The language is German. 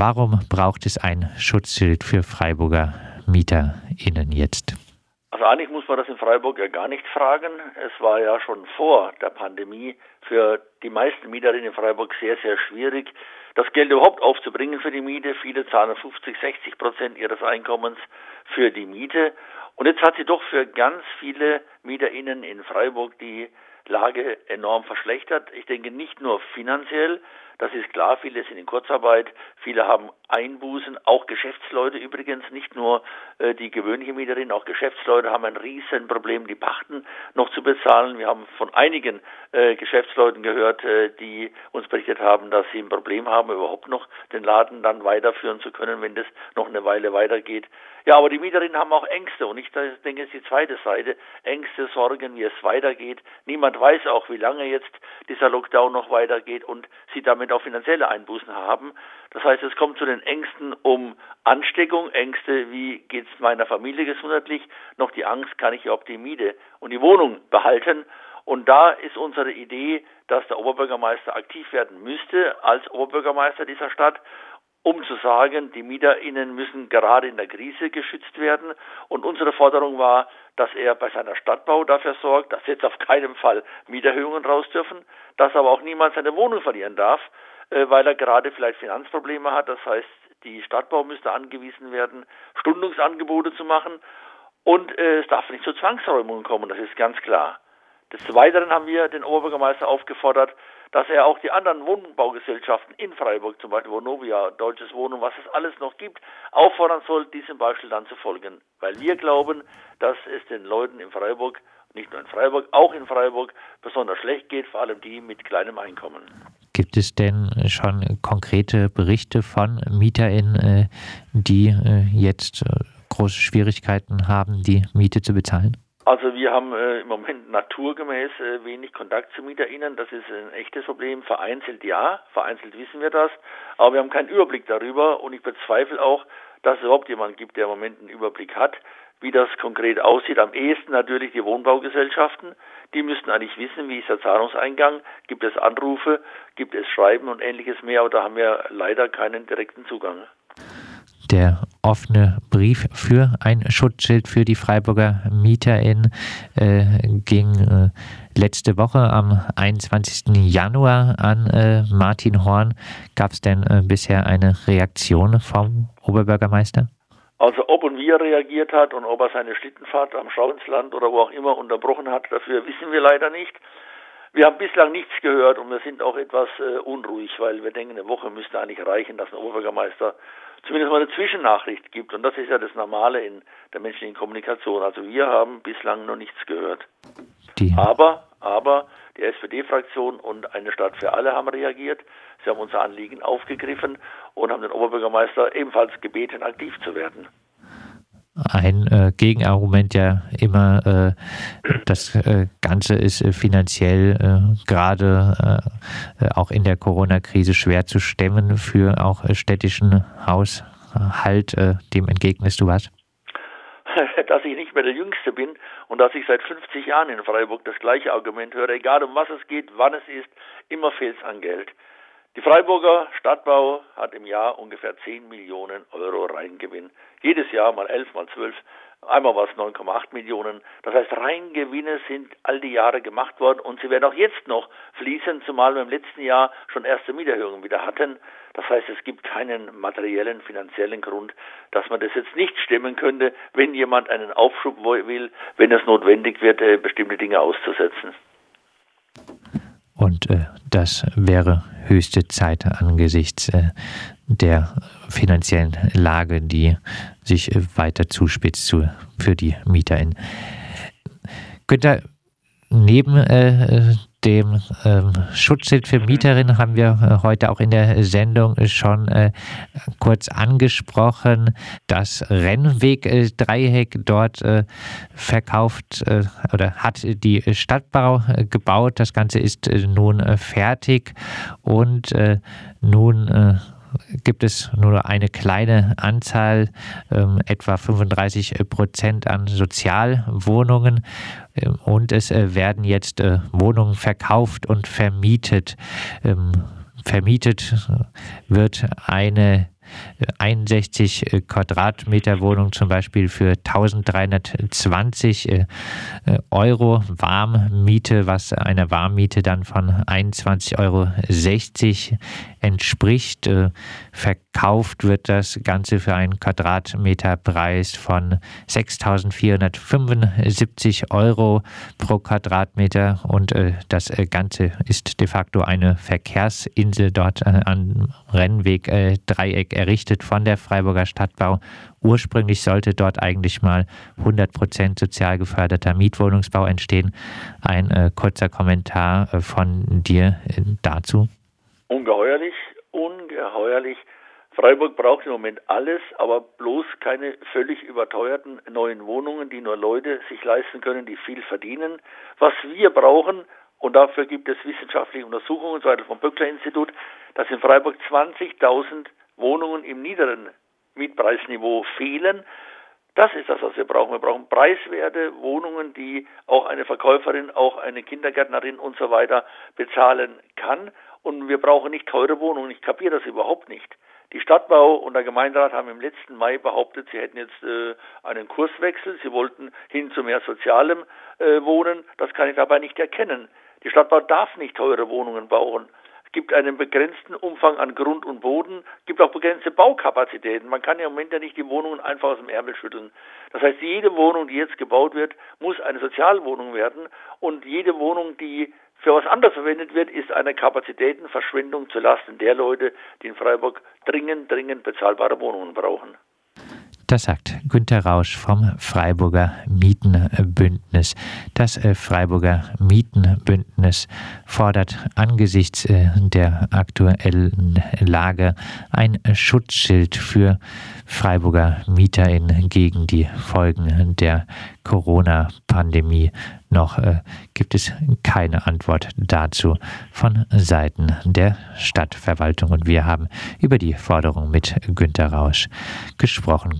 Warum braucht es ein Schutzschild für Freiburger MieterInnen jetzt? Also eigentlich muss man das in Freiburg ja gar nicht fragen. Es war ja schon vor der Pandemie für die meisten Mieterinnen in Freiburg sehr, sehr schwierig, das Geld überhaupt aufzubringen für die Miete. Viele zahlen 50, 60 Prozent ihres Einkommens für die Miete. Und jetzt hat sie doch für ganz viele MieterInnen in Freiburg die Lage enorm verschlechtert. Ich denke nicht nur finanziell, das ist klar, viele sind in Kurzarbeit, viele haben Einbußen, auch Geschäftsleute übrigens, nicht nur äh, die gewöhnliche Mieterin, auch Geschäftsleute haben ein Riesenproblem, die Pachten noch zu bezahlen. Wir haben von einigen äh, Geschäftsleuten gehört, äh, die uns berichtet haben, dass sie ein Problem haben, überhaupt noch den Laden dann weiterführen zu können, wenn das noch eine Weile weitergeht. Ja, aber die Mieterinnen haben auch Ängste und ich denke, es ist die zweite Seite. Ängste, Sorgen, wie es weitergeht. Niemand weiß auch, wie lange jetzt dieser Lockdown noch weitergeht und sie damit auch finanzielle Einbußen haben. Das heißt, es kommt zu den Ängsten um Ansteckung, Ängste, wie geht es meiner Familie gesundheitlich, noch die Angst, kann ich überhaupt die Miete und die Wohnung behalten. Und da ist unsere Idee, dass der Oberbürgermeister aktiv werden müsste als Oberbürgermeister dieser Stadt um zu sagen, die MieterInnen müssen gerade in der Krise geschützt werden. Und unsere Forderung war, dass er bei seiner Stadtbau dafür sorgt, dass jetzt auf keinen Fall Mieterhöhungen raus dürfen, dass aber auch niemand seine Wohnung verlieren darf, äh, weil er gerade vielleicht Finanzprobleme hat. Das heißt, die Stadtbau müsste angewiesen werden, Stundungsangebote zu machen. Und äh, es darf nicht zu Zwangsräumungen kommen, das ist ganz klar. Des Weiteren haben wir den Oberbürgermeister aufgefordert, dass er auch die anderen Wohnbaugesellschaften in Freiburg, zum Beispiel Vonovia, Deutsches Wohnen, was es alles noch gibt, auffordern soll, diesem Beispiel dann zu folgen. Weil wir glauben, dass es den Leuten in Freiburg, nicht nur in Freiburg, auch in Freiburg besonders schlecht geht, vor allem die mit kleinem Einkommen. Gibt es denn schon konkrete Berichte von MieterInnen, äh, die äh, jetzt äh, große Schwierigkeiten haben, die Miete zu bezahlen? Also wir haben äh, im Moment naturgemäß äh, wenig Kontakt zu MieterInnen. Das ist ein echtes Problem. Vereinzelt ja, vereinzelt wissen wir das, aber wir haben keinen Überblick darüber und ich bezweifle auch, dass es überhaupt jemand gibt, der im Moment einen Überblick hat, wie das konkret aussieht. Am ehesten natürlich die Wohnbaugesellschaften. Die müssten eigentlich wissen, wie ist der Zahlungseingang, gibt es Anrufe, gibt es Schreiben und ähnliches mehr, aber da haben wir leider keinen direkten Zugang der offene Brief für ein Schutzschild für die Freiburger MieterInnen äh, ging äh, letzte Woche am 21. Januar an äh, Martin Horn. Gab es denn äh, bisher eine Reaktion vom Oberbürgermeister? Also ob und wie er reagiert hat und ob er seine Schlittenfahrt am Schauinsland oder wo auch immer unterbrochen hat, dafür wissen wir leider nicht. Wir haben bislang nichts gehört und wir sind auch etwas äh, unruhig, weil wir denken, eine Woche müsste eigentlich reichen, dass ein Oberbürgermeister zumindest mal eine Zwischennachricht gibt. Und das ist ja das Normale in der menschlichen Kommunikation. Also wir haben bislang noch nichts gehört. Die. Aber, aber die SPD-Fraktion und eine Stadt für alle haben reagiert. Sie haben unser Anliegen aufgegriffen und haben den Oberbürgermeister ebenfalls gebeten, aktiv zu werden ein äh, Gegenargument ja immer, äh, das äh, Ganze ist äh, finanziell äh, gerade äh, auch in der Corona-Krise schwer zu stemmen für auch städtischen Haushalt. dem entgegnest du was? dass ich nicht mehr der Jüngste bin und dass ich seit 50 Jahren in Freiburg das gleiche Argument höre, egal um was es geht, wann es ist, immer fehlt es an Geld. Die Freiburger Stadtbau hat im Jahr ungefähr 10 Millionen Euro Reingewinn. Jedes Jahr mal 11, mal 12, einmal war es 9,8 Millionen. Das heißt, Reingewinne sind all die Jahre gemacht worden und sie werden auch jetzt noch fließen, zumal wir im letzten Jahr schon erste Mieterhöhungen wieder hatten. Das heißt, es gibt keinen materiellen, finanziellen Grund, dass man das jetzt nicht stemmen könnte, wenn jemand einen Aufschub will, wenn es notwendig wird, äh, bestimmte Dinge auszusetzen. Und äh, das wäre höchste Zeit angesichts äh, der finanziellen Lage, die sich äh, weiter zuspitzt zu, für die MieterInnen. Günther, neben dem ähm, Schutzschild für Mieterinnen haben wir äh, heute auch in der Sendung schon äh, kurz angesprochen. Das Rennweg-Dreieck äh, dort äh, verkauft äh, oder hat die Stadtbau äh, gebaut. Das Ganze ist nun fertig und nun gibt es nur eine kleine Anzahl, ähm, etwa 35 Prozent an Sozialwohnungen ähm, und es äh, werden jetzt äh, Wohnungen verkauft und vermietet. Ähm, vermietet wird eine 61 Quadratmeter Wohnung zum Beispiel für 1320 Euro Warmmiete, was einer Warmmiete dann von 21,60 Euro entspricht. Verkauft wird das Ganze für einen Quadratmeterpreis von 6.475 Euro pro Quadratmeter und das Ganze ist de facto eine Verkehrsinsel dort äh, am Rennweg äh, Dreieck errichtet von der Freiburger Stadtbau. Ursprünglich sollte dort eigentlich mal 100% sozial geförderter Mietwohnungsbau entstehen. Ein äh, kurzer Kommentar äh, von dir äh, dazu. Ungeheuerlich, ungeheuerlich. Freiburg braucht im Moment alles, aber bloß keine völlig überteuerten neuen Wohnungen, die nur Leute sich leisten können, die viel verdienen. Was wir brauchen, und dafür gibt es wissenschaftliche Untersuchungen, so vom Böckler-Institut, dass in Freiburg 20.000 Wohnungen im niederen Mietpreisniveau fehlen. Das ist das, was wir brauchen. Wir brauchen preiswerte Wohnungen, die auch eine Verkäuferin, auch eine Kindergärtnerin und so weiter bezahlen kann. Und wir brauchen nicht teure Wohnungen. Ich kapiere das überhaupt nicht. Die Stadtbau und der Gemeinderat haben im letzten Mai behauptet, sie hätten jetzt äh, einen Kurswechsel. Sie wollten hin zu mehr sozialem äh, Wohnen. Das kann ich dabei nicht erkennen. Die Stadtbau darf nicht teure Wohnungen bauen. Gibt einen begrenzten Umfang an Grund und Boden, gibt auch begrenzte Baukapazitäten. Man kann ja im Moment ja nicht die Wohnungen einfach aus dem Ärmel schütteln. Das heißt, jede Wohnung, die jetzt gebaut wird, muss eine Sozialwohnung werden und jede Wohnung, die für was anderes verwendet wird, ist eine Kapazitätenverschwendung zulasten der Leute, die in Freiburg dringend, dringend bezahlbare Wohnungen brauchen. Das sagt Günter Rausch vom Freiburger Mietenbündnis. Das äh, Freiburger Mietenbündnis fordert angesichts äh, der aktuellen Lage ein Schutzschild für Freiburger MieterInnen gegen die Folgen der Corona-Pandemie. Noch äh, gibt es keine Antwort dazu von Seiten der Stadtverwaltung. Und wir haben über die Forderung mit Günter Rausch gesprochen.